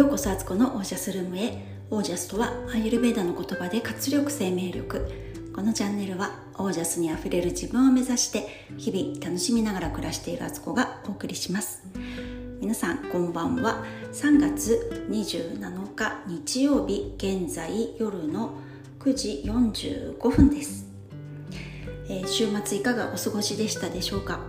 ようこそアツコのオージャスルームへ。オージャスとはアーユルベーダの言葉で活力生命力。このチャンネルはオージャスにあふれる自分を目指して日々楽しみながら暮らしているアツコがお送りします。皆さんこんばんは。3月27日日曜日現在夜の9時45分です、えー、週末いかがお過ごしでしたでしょうか、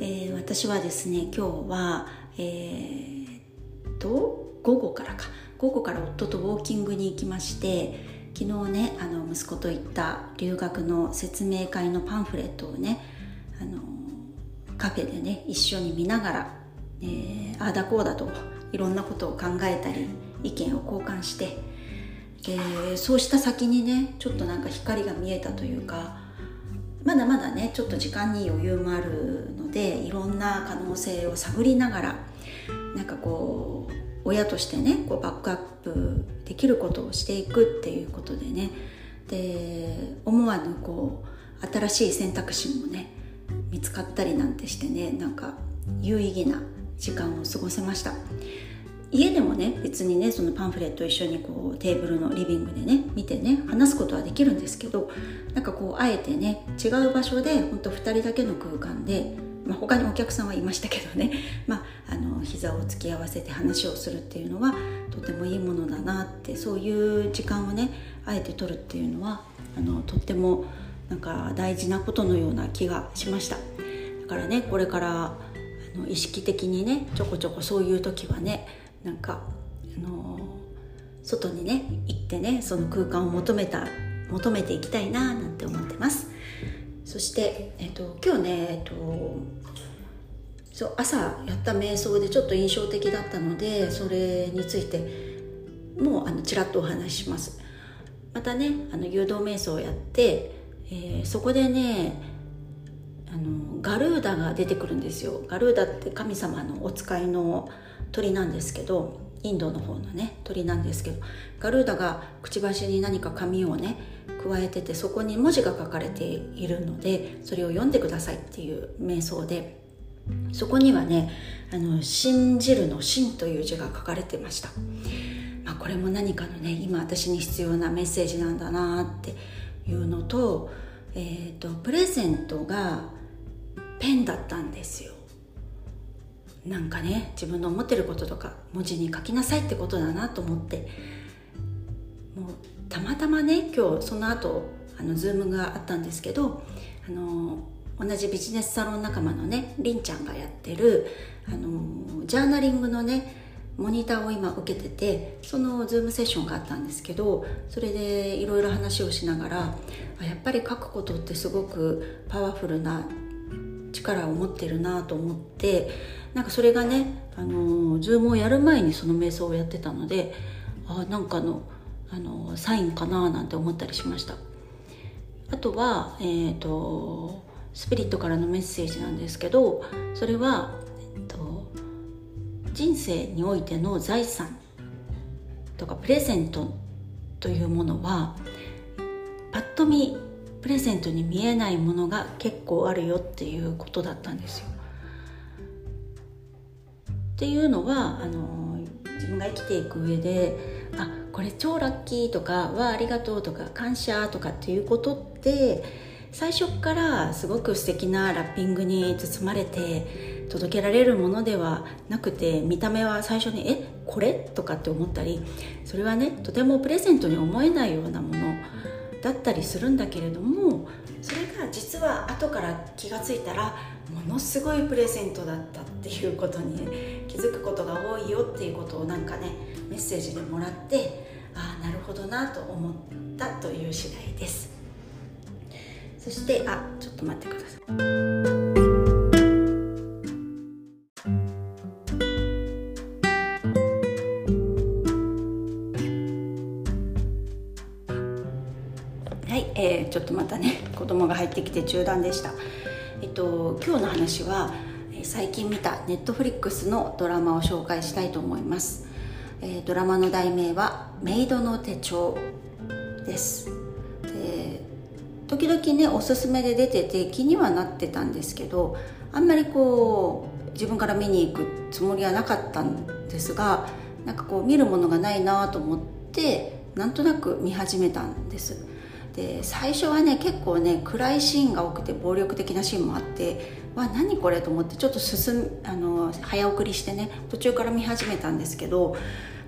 えー、私はですね今日はえー、と午後からか。午後から夫とウォーキングに行きまして昨日ねあの息子と行った留学の説明会のパンフレットをねあのカフェでね一緒に見ながら、えー、ああだこうだといろんなことを考えたり意見を交換して、えー、そうした先にねちょっとなんか光が見えたというかまだまだねちょっと時間に余裕もあるのでいろんな可能性を探りながらなんかこう親としてねこうバックアップできることをしていくっていうことでね。で思わぬこう新しい選択肢もね見つかったりなんてしてねなんか有意義な時間を過ごせました。家でもね別にねそのパンフレット一緒にこうテーブルのリビングでね見てね話すことはできるんですけどなんかこうあえてね違う場所でほんと2人だけの空間で、まあ、他にお客さんはいましたけどね、まあ、膝を突き合わせて話をするっていうのはとてもいいものだなってそういう時間をねあえて取るっていうのはあのとってもなんか大事なことのような気がしました。だからねこれからあの意識的にねちょこちょこそういう時はねなんかあの外にね行ってねその空間を求めた求めていきたいななんて思ってます。そして、えっと、今日ね、えっと、そう朝やった瞑想でちょっと印象的だったのでそれについてもうあのちらっとお話しします。またねあの誘導瞑想をやって、えー、そこでねあのガルーダが出てくるんですよ。ガルーダって神様のお使いの鳥なんですけどインドの方のね鳥なんですけどガルーダがくちばしに何か紙をね加えててそこに文字が書かれているのでそれを読んでくださいっていう瞑想でそこにはね「あの信じる」の「信」という字が書かれてました、まあ、これも何かのね今私に必要なメッセージなんだなっていうのと,、えーとプレゼントがペンだったんですよ。なんかね自分の思ってることとか文字に書きなさいってことだなと思って。もうたまたまね今日その後あのズームがあったんですけどあの同じビジネスサロン仲間のねりんちゃんがやってるあのジャーナリングのねモニターを今受けててそのズームセッションがあったんですけどそれでいろいろ話をしながらやっぱり書くことってすごくパワフルな力を持ってるなと思ってなんかそれがねあのズームをやる前にその瞑想をやってたのであなんかのあのサインかななんて思ったりしました。あとは、えーと、スピリットからのメッセージなんですけどそれは、えーと、人生においての財産とかプレゼントというものはパッと見プレゼントに見えないものが結構あるよっていうことだったんですよ。っていうのはあの自分が生きていく上であこれ超ラッキーとかはありがとうとか感謝とかっていうことって最初からすごく素敵なラッピングに包まれて届けられるものではなくて見た目は最初に「えこれ?」とかって思ったりそれはねとてもプレゼントに思えないようなものだったりするんだけれどもそれが実は後から気が付いたらものすごいプレゼントだったっていうことに、ね、気づくことが多いよっていうことをなんかねメッセージでもらってああなるほどなと思ったという次第ですそしてあちょっと待ってください。はい、えちょっとまたね子供が入ってきて中断でした、えっと、今日の話は最近見たネットフリックスのドラマを紹介したいと思います、えー、ドラマの題名は「メイドの手帳」です。時々ねおすすめで出てて気にはなってたんですけどあんまりこう自分から見に行くつもりはなかったんですがなんかこう見るものがないなと思ってなんとなく見始めたんです。で最初はね結構ね暗いシーンが多くて暴力的なシーンもあってわ何これと思ってちょっと進あの早送りしてね途中から見始めたんですけど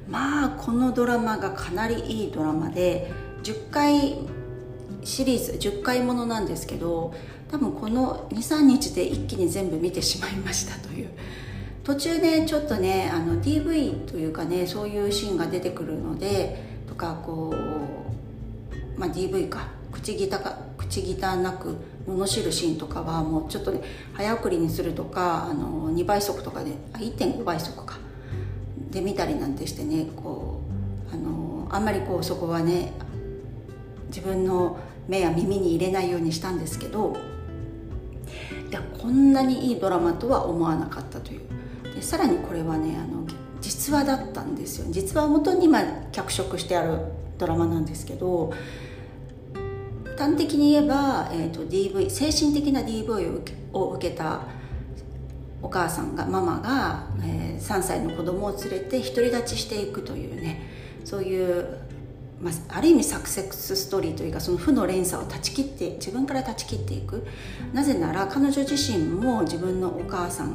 まあこのドラマがかなりいいドラマで10回シリーズ10回ものなんですけど多分この23日で一気に全部見てしまいましたという。途中でちょっとねあの DV というかねそういうシーンが出てくるのでとかこう、まあ、DV か口汚か口汚なく罵るシーンとかはもうちょっとね早送りにするとかあの2倍速とかであ1.5倍速か。で見たりなんてしてねこうあのあんまりこうそこはね自分の目や耳に入れないようにしたんですけどいやこんなにいいドラマとは思わなかったという。でさらにこれはねあの実話だったんですよ。実話をもとに今脚色してあるドラマなんですけど端的に言えば、えーと、DV 精神的な DV を受けを受けたお母さんがママが、えー、3歳の子供を連れて独り立ちしていくというねそういうまあ、ある意味サクセスストーリーというかその負の連鎖を断ち切って自分から断ち切っていく。なぜなら彼女自身も自分のお母さん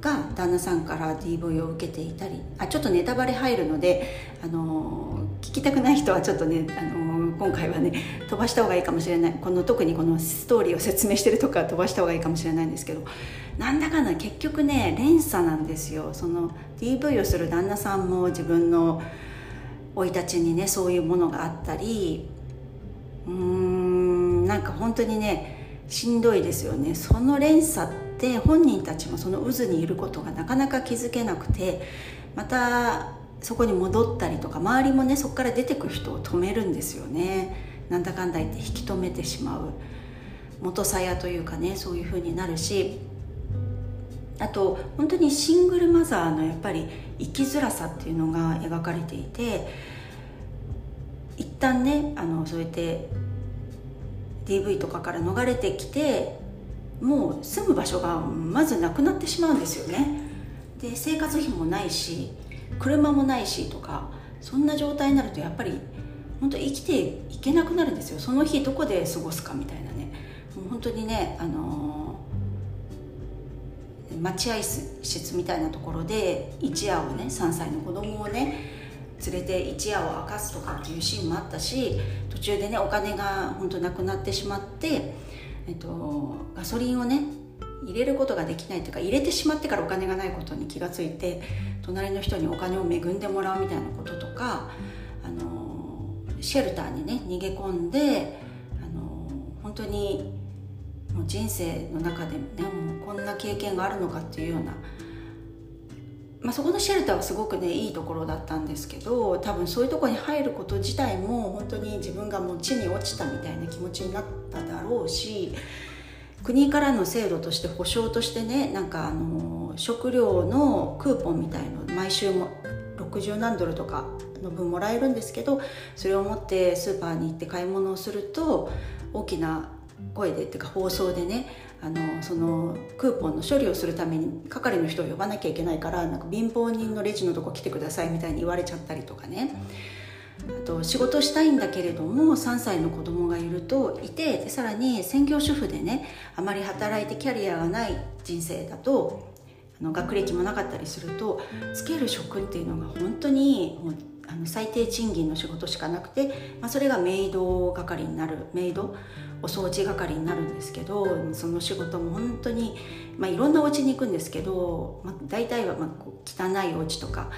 が旦那さんから DV を受けていたりあちょっとネタバレ入るので、あの、聞きたくない人はちょっとね、あの、今回はね飛ばした方がいいかもしれない。この特にこのストーリーを説明してるとか飛ばした方がいいかもしれないんですけどなんだかんだ結局ね連鎖なんですよ。その DV をする旦那さんも自分の生い立ちにねそういうものがあったりうーんなんか本当にねしんどいですよね。その連鎖って本人たちもその渦にいることがなかなか気づけなくてまたそこに戻ったりとか周りもねそこから出てく人を止めるんですよね。なんだかんだ言って引き止めてしまう。元さやというかねそういう風になるしあと本当にシングルマザーのやっぱり生きづらさっていうのが描かれていて一旦ねあのそうやって DV とかから逃れてきてもう住む場所がまずなくなってしまうんですよね。で生活費もないし車もないしとかそんな状態になるとやっぱり本当生きていけなくなるんですよ。その日どこで過ごすかみたいなね。もう本当にねあの待合室みたいなところで一夜をね3歳の子供をね連れて一夜を明かすとかっていうシーンもあったし途中でねお金が本当なくなってしまって、えっと、ガソリンをね入れることができないというか入れてしまってからお金がないことに気が付いて隣の人にお金を恵んでもらうみたいなこととかあのシェルターにね逃げ込んであの本当にもう人生の中でねもうこんな経験があるのかっていうような、まあ、そこのシェルターはすごくねいいところだったんですけど多分そういうとこに入ること自体も本当に自分がもう地に落ちたみたいな気持ちになっただろうし国からの制度として保証としてねなんかあの食料のクーポンみたいの毎週も60何ドルとかの分もらえるんですけどそれを持ってスーパーに行って買い物をすると大きな声でっていうか放送でねあのそのクーポンの処理をするために係の人を呼ばなきゃいけないからなんか貧乏人のレジのとこ来てくださいみたいに言われちゃったりとかね。あと仕事したいんだけれども3歳の子供がいるといてでさらに専業主婦でねあまり働いてキャリアがない人生だとあの学歴もなかったりするとつける職っていうのが本当にもうあの最低賃金の仕事しかなくて、まあ、それがメイド係になるメイドお掃除係になるんですけどその仕事も本当に、まあ、いろんなお家に行くんですけど、まあ、大体はまあ汚いお家とか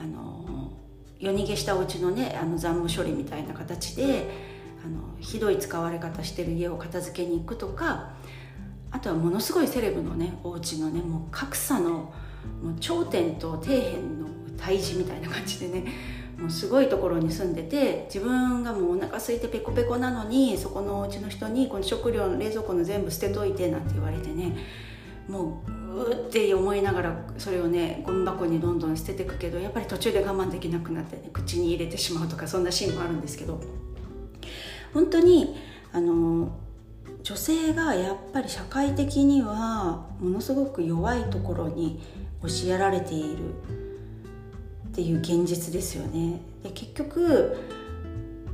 あの夜逃げしたお家のねあの残務処理みたいな形であのひどい使われ方してる家を片付けに行くとかあとはものすごいセレブのねお家のねもう格差のもう頂点と底辺の対峙みたいな感じでねもうすごいところに住んでて自分がもうお腹空いてペコペコなのにそこのお家の人にこの食料の冷蔵庫の全部捨てといてなんて言われてねもううーって思いながらそれをねゴミ箱にどんどん捨ててくけどやっぱり途中で我慢できなくなって、ね、口に入れてしまうとかそんなシーンもあるんですけど。本当にあの女性がやっぱり社会的にはものすごく弱いところに押しやられている。っていう現実ですよね。で結局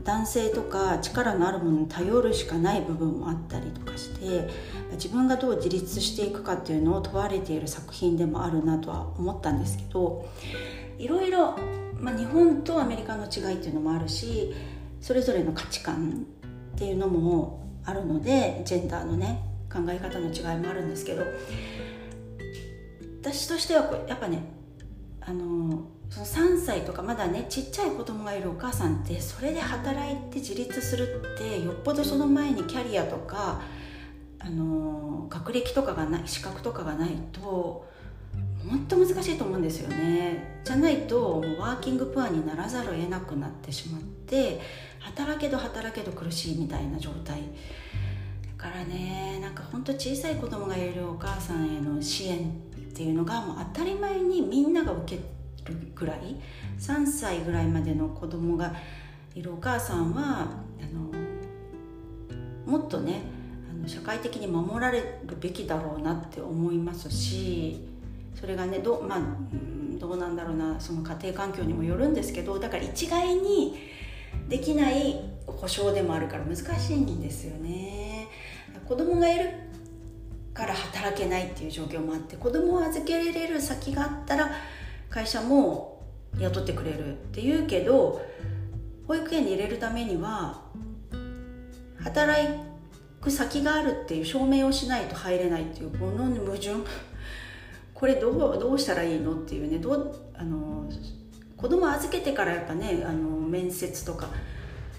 男性とか力のあるものに頼るしかない部分もあったりとかして自分がどう自立していくかっていうのを問われている作品でもあるなとは思ったんですけどいろいろ、まあ、日本とアメリカの違いっていうのもあるしそれぞれの価値観っていうのもあるのでジェンダーのね考え方の違いもあるんですけど私としてはやっぱねあのその3歳とかまだねちっちゃい子供がいるお母さんってそれで働いて自立するってよっぽどその前にキャリアとかあの学歴とかがない資格とかがないと本当難しいと思うんですよね。じゃないともうワーキングプアにならざるを得なくなってしまって働けど働けど苦しいみたいな状態。だからねなんか本当小さい子供がいるお母さんへの支援っていうのがもう当たり前にみんなが受けるぐらい3歳ぐらいまでの子供がいるお母さんはあのもっとねあの社会的に守られるべきだろうなって思いますしそれがねど,、まあ、どうなんだろうなその家庭環境にもよるんですけどだから一概にできない保証でもあるから難しいんですよね。子供がいるから働けないっていう状況もあって子供を預けられる先があったら会社も雇ってくれるっていうけど保育園に入れるためには働く先があるっていう証明をしないと入れないっていうこの矛盾。これどうどうしたらいいのっていうねどうあの子供預けてからやっぱねあの面接とか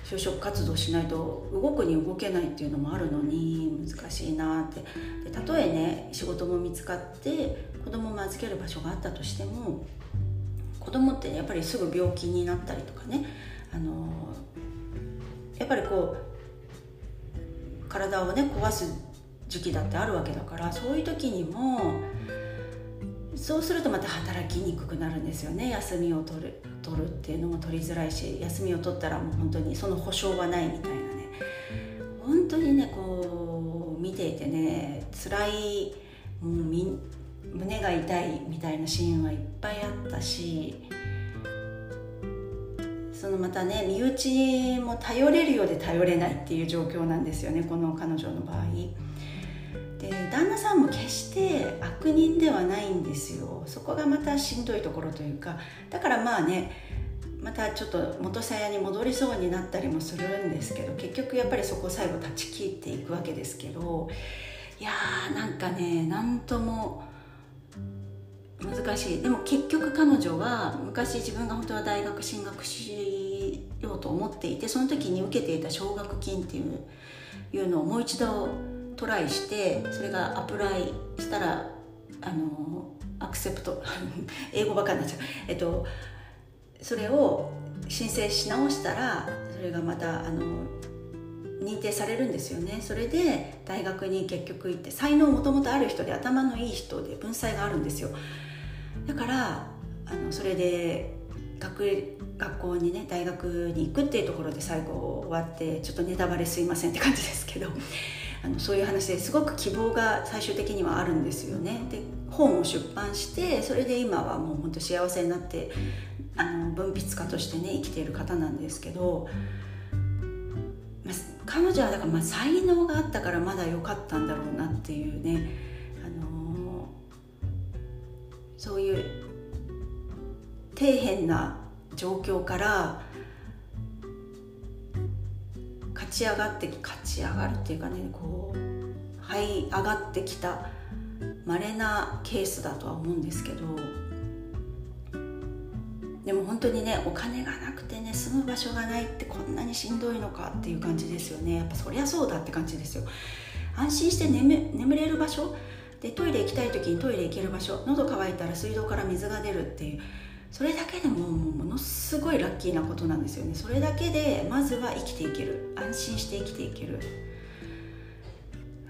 就職活動しないと動くに動けないっていうのもあるのに難しいなって。でたとえね仕事も見つかって子供も預ける場所があったとしても子供って、やっぱりすぐ病気になったりとかねあのやっぱりこう体をね壊す時期だってあるわけだからそういう時にもそうするとまた働きにくくなるんですよね休みを取る取るっていうのも取りづらいし休みを取ったらもう本当にその保証はないみたいなね本当にねこう見ていてね辛いもうみ胸が痛いみたいなシーンはいっぱいあったしそのまたね身内も頼れるようで頼れないっていう状況なんですよねこの彼女の場合。で旦那さんも決して悪人ではないんですよ。そこがまたしんどいところというか。だからまあねまたちょっと元さやに戻りそうになったりもするんですけど結局やっぱりそこを最後断ち切っていくわけですけど。いやーなんかね何とも難しい。でも結局彼女は昔自分が本当は大学進学しようと思っていてその時に受けていた奨学金っていういうのをもう一度トライしてそれがアプライしたらあのアクセプト 英語ばかになっちゃう。えっとそれを申請し直したらそれがまたあの認定されるんですよね。それで大学に結局行って才能もともとある人で頭のいい人で文才があるんですよ。だからあのそれで学学校にね大学に行くっていうところで最後終わってちょっとネタバレすいませんって感じですけど。あのそういう話ですごく希望が最終的にはあるんですよね。で本を出版してそれで今はもう本当幸せになってあの文筆家としてね生きている方なんですけど、まあ、彼女はだからまあ才能があったからまだ良かったんだろうなっていうね、あのー、そういう底辺な状況から勝ち上がって勝ち上がるっていうかねこう這い上がってきた稀なケースだとは思うんですけどでも本当にねお金がなくてね住む場所がないってこんなにしんどいのかっていう感じですよね。やっぱそりゃそうだって感じですよ。安心して眠眠れる場所でトイレ行きたい時にトイレ行ける場所喉乾いたら水道から水が出るっていうそれだけでもものすごいラッキーなことなんですよね。それだけでまずは生きていける。安心して生きていける。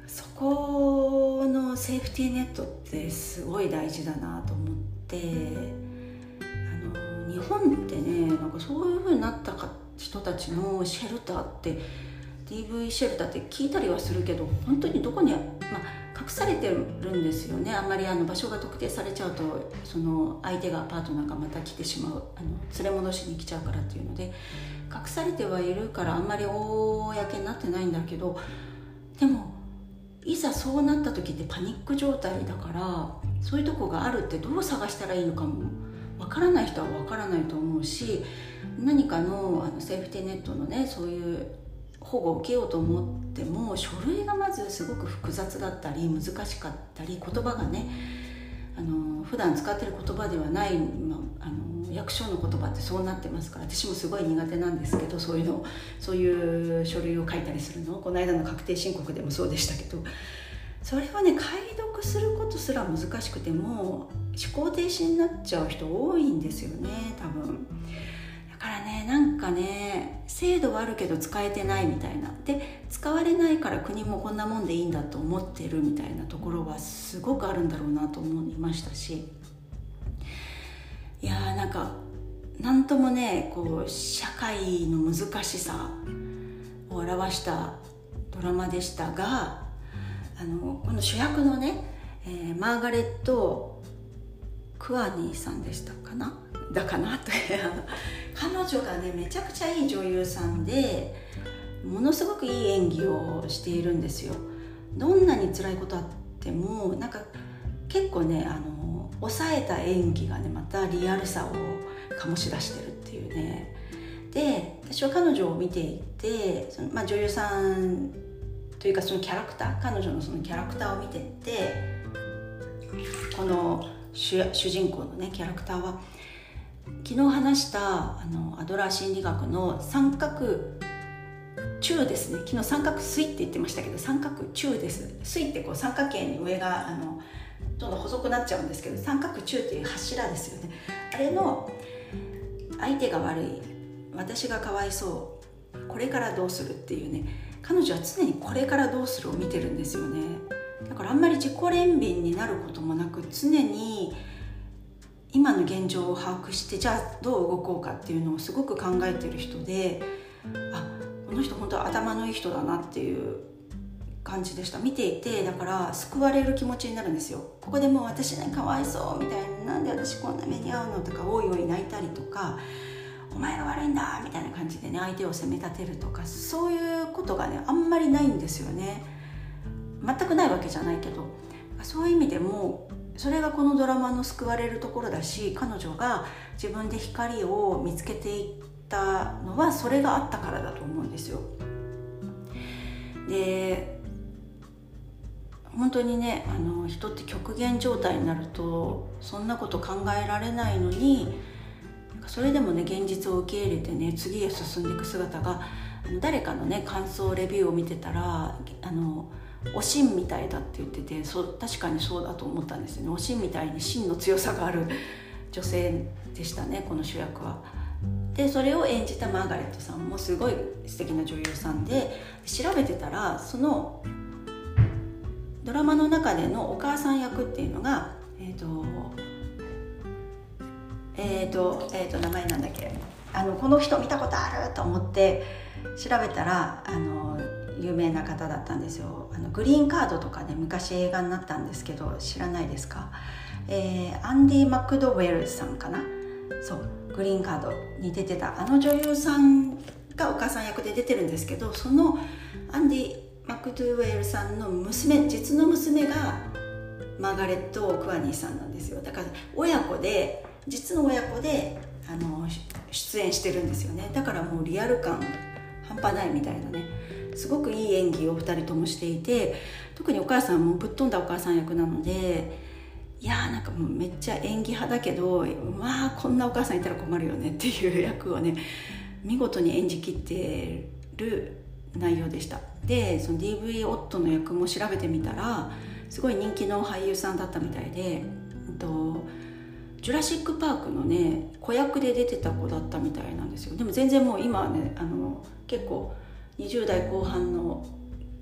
そこのセーフティーネットってすごい大事だなと思ってあの日本ってねなんかそういうふうになった人たちのシェルターって DV シェルターって聞いたりはするけど本当にどこに、まあ、隠されてるんですよね。あんまりあの場所が特定されちゃうとその相手がパートナーがまた来てしまう。あの連れ戻しに来ちゃうからっていうので隠されてはいるからあんまり公になってないんだけどでもいざそうなった時ってパニック状態だからそういうとこがあるってどう探したらいいのかもわからない人はわからないと思うし何かのあのセーフティーネットのねそういう保護を受けようと思っても書類がまずすごく複雑だったり難しかったり言葉がねあの普段使ってる言葉ではない、まあ、の役所の言葉ってそうなってますから私もすごい苦手なんですけどそういうのそういう書類を書いたりするのこの間の確定申告でもそうでしたけどそれをね解読することすら難しくても思考停止になっちゃう人多いんですよね多分。だからねなんかね制度はあるけど使えてないみたいな。で使われないから国もこんなもんでいいんだと思ってるみたいなところはすごくあるんだろうなと思いましたし。いやーなんかなんともねこう社会の難しさを表したドラマでしたがあのこの主役のね、えー、マーガレット・クワニーさんでしたかな？だかなと。彼女がねめちゃくちゃいい女優さんでものすごくいい演技をしているんですよ。どんなに辛いことあってもなんか結構ねあの抑えた演技がねまたリアルさを醸し出してるっていうね。で私は彼女を見ていてその、まあ、女優さんというかそのキャラクター彼女のそのキャラクターを見ててこの主主人公のねキャラクターは昨日話したあのアドラー心理学の三角中ですね。昨日三角錐って言ってましたけど三角中です。錐ってこう三角形に上があのどんどん細くなっちゃうんですけど三角中っていう柱ですよね。あれの相手が悪い私がかわいそうこれからどうするっていうね。彼女は常にこれからどうするを見てるんですよね。だからあんまり自己憐憫になることもなく常に今の現状を把握してじゃあどう動こうかっていうのをすごく考えてる人であこの人本当は頭のいい人だなっていう感じでした。見ていてだから救われる気持ちになるんですよ。ここでもう私ねかわいそうみたいななんで私こんな目に遭うのとかおいおい泣いたりとかお前が悪いんだみたいな感じでね相手を責め立てるとかそういうことがねあんまりないんですよね。全くないわけじゃないけど。そういう意味でもそれがこのドラマの救われるところだし彼女が自分で光を見つけていったのはそれがあったからだと思うんですよ。で本当にねあの人って極限状態になるとそんなこと考えられないのにそれでもね現実を受け入れてね次へ進んでいく姿が誰かのね感想レビューを見てたらあのおしんみたいだって言っててそう確かにそうだと思ったんですよねおしんみたいに芯の強さがある 女性でしたねこの主役は。でそれを演じたマーガレットさんもすごい素敵な女優さんで調べてたらそのドラマの中でのお母さん役っていうのがえっ、ー、とえっ、ー、と,、えーと名前なんだっけあのこの人見たことあると思って調べたらあの有名な方だったんですよ。あのグリーンカードとかね昔映画になったんですけど知らないですか、えー、アンディ・マクドウェルさんかな？そうグリーンカードに出てた。あの女優さんがお母さん役で出てるんですけどそのアンディ・マクドウェルさんの娘実の娘がマーガレット・クワニーさんなんですよ。だから親子で実の親子であの出演してるんですよね。だからもうリアル感半端ないみたいなね。すごくいい演技を2人ともしていて特にお母さんもぶっ飛んだお母さん役なのでいやーなんかもうめっちゃ演技派だけどまあこんなお母さんいたら困るよねっていう役をね見事に演じきってる内容でした。でその DV 夫の役も調べてみたらすごい人気の俳優さんだったみたいで、えっと、ジュラシック・パークのね子役で出てた子だったみたいなんですよ。でも全然もう今ねあの結構20代後半の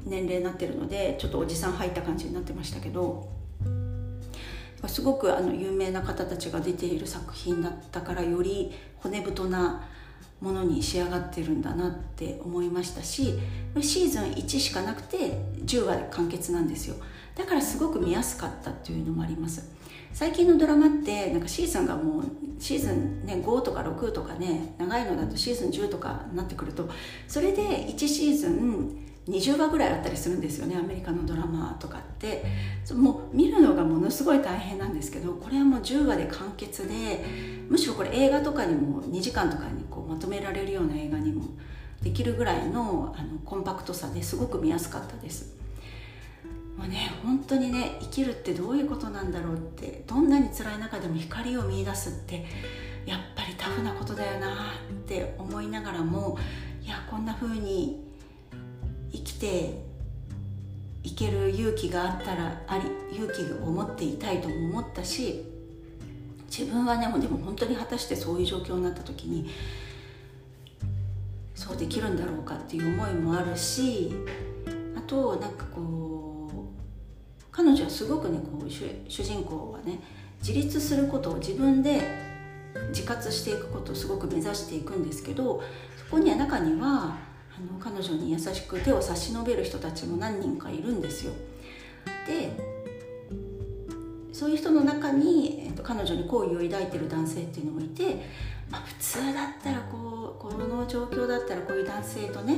年齢になってるのでちょっとおじさん入った感じになってましたけどすごくあの有名な方たちが出ている作品だったからより骨太なものに仕上がってるんだなって思いましたしシーズン1しかなくて10話で完結なんですよ。だからすごく見やすかったっていうのもあります。最近のドラマってなんかシーズンがもうシーズン、ね、5とか6とかね長いのだとシーズン10とかになってくるとそれで1シーズン20話ぐらいあったりするんですよねアメリカのドラマとかって。もう見るのがものすごい大変なんですけどこれはもう10話で完結でむしろこれ映画とかにも2時間とかにこうまとめられるような映画にもできるぐらいのあのコンパクトさですごく見やすかったです。もうね本当にね生きるってどういうことなんだろうってどんなに辛い中でも光を見いだすってやっぱりタフなことだよなって思いながらもいやこんな風に生きていける勇気があったらあり勇気を持っていたいとも思ったし自分はねもでも本当に果たしてそういう状況になった時にそうできるんだろうかっていう思いもあるしあとなんかこう彼女はすごくねこう主人公はね自立することを自分で自活していくことをすごく目指していくんですけどそこには中にはあの彼女に優しく手を差し伸べる人たちも何人かいるんですよ。でそういう人の中に、えっと、彼女に好意を抱いてる男性っていうのもいて、まあ、普通だったらこうこの状況だったらこういう男性とね、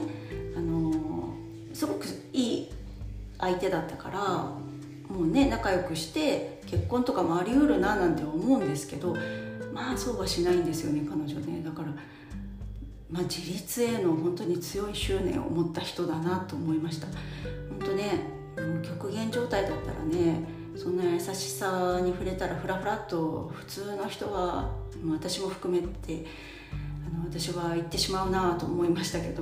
あのすごくいい相手だったからもうね仲良くして結婚とかもありうるななんて思うんですけどまあそうはしないんですよね彼女ね。だからまあ、自立への本当に強い執念を持った人だなと思いました。本当ね極限状態だったらねそんな優しさに触れたらフラフラっと普通の人は私も含めてあの私は言ってしまうなと思いましたけど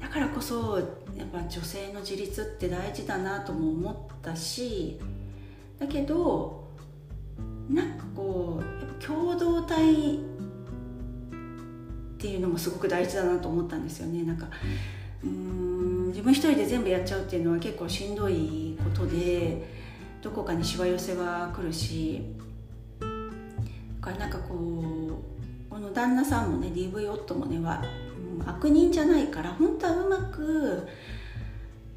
だからこそやっぱ女性の自立って大事だなとも思ったしだけどなんかこう共同体っていうのもすごく大事だなと思ったんですよね。なんかうん自分一人で全部やっちゃうっていうのは結構しんどいことでどこかにしわ寄せは来るしだからなんかこうこの旦那さんもね DV 夫もねは、悪人じゃないから本当はうまく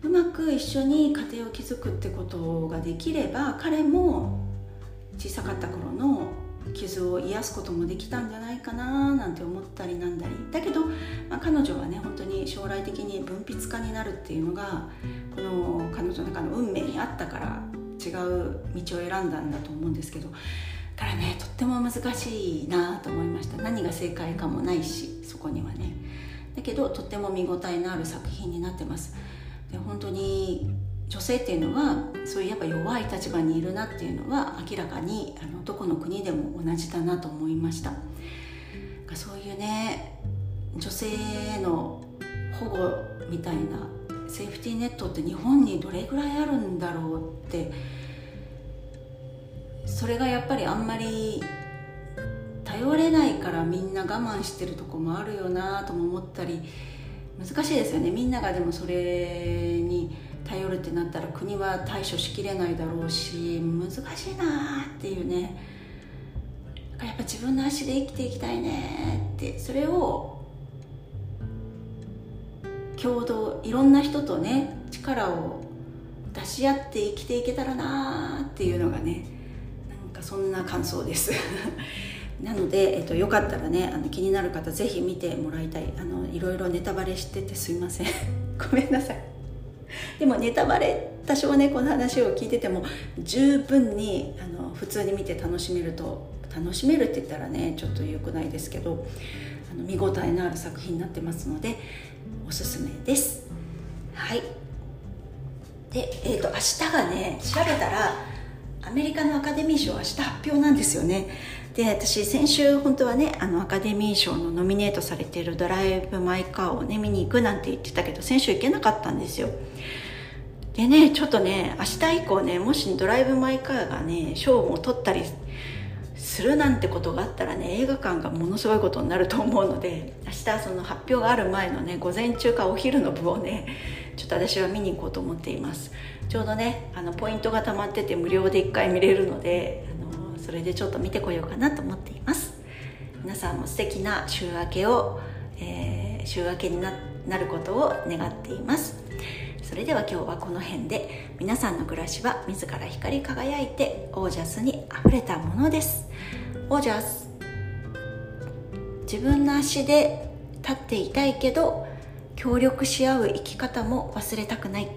うまく一緒に家庭を築くってことができれば彼も小さかった頃の傷を癒すこともできたんじゃないかななんて思ったりなんだりだけど、まあ、彼女はね本当に将来的に文筆家になるっていうのがこの彼女の中の運命にあったから違う道を選んだんだと思うんですけどだからねとっても難しいなと思いました。何が正解かもないしそこにはね。だけどとっても見応えのある作品になってます。で本当に女性っていうのはそういうやっぱ弱い立場にいるなっていうのは明らかにあのどこの国でも同じだなと思いました。そういうね女性への保護みたいなセーフティーネットって日本にどれぐらいあるんだろうってそれがやっぱりあんまり頼れないからみんな我慢してるとこもあるよなとも思ったり難しいですよね。みんながでもそれに頼るってなったら国は対処しきれないだろうし難しいなっていうね。だからやっぱ自分の足で生きていきたいねって。それを共同いろんな人とね力を出し合って生きていけたらなっていうのがねなんかそんな感想です。なので、えっと、よかったらねあの気になる方ぜひ見てもらいたい。あのいろいろネタバレしててすいません。ごめんなさい。でもネタバレ多少ねこの話を聞いてても十分にあの普通に見て楽しめると楽しめるって言ったらねちょっと良くないですけどあの見応えのある作品になってますのでおすすめです。はい。でえっ、ー、と明日がね調べたらアメリカのアカデミー賞明日発表なんですよね。で私先週本当はねあのアカデミー賞のノミネートされている「ドライブ・マイ・カー」をね見に行くなんて言ってたけど先週行けなかったんですよ。でねちょっとね明日以降ねもしドライブ・マイ・カーがね賞も取ったりするなんてことがあったらね映画館がものすごいことになると思うので明日その発表がある前のね午前中かお昼の部をねちょっと私は見に行こうと思っています。ちょうどねあのポイントが溜まってて無料で1回見れるのでそれでちょっと見てこようかなと思っています。皆さんも素敵な週明けをえー、週明けになることを願っています。それでは今日はこの辺で皆さんの暮らしは自ら光り輝いてオージャスにあふれたものです。オージャス自分の足で立っていたいけど協力し合う生き方も忘れたくない。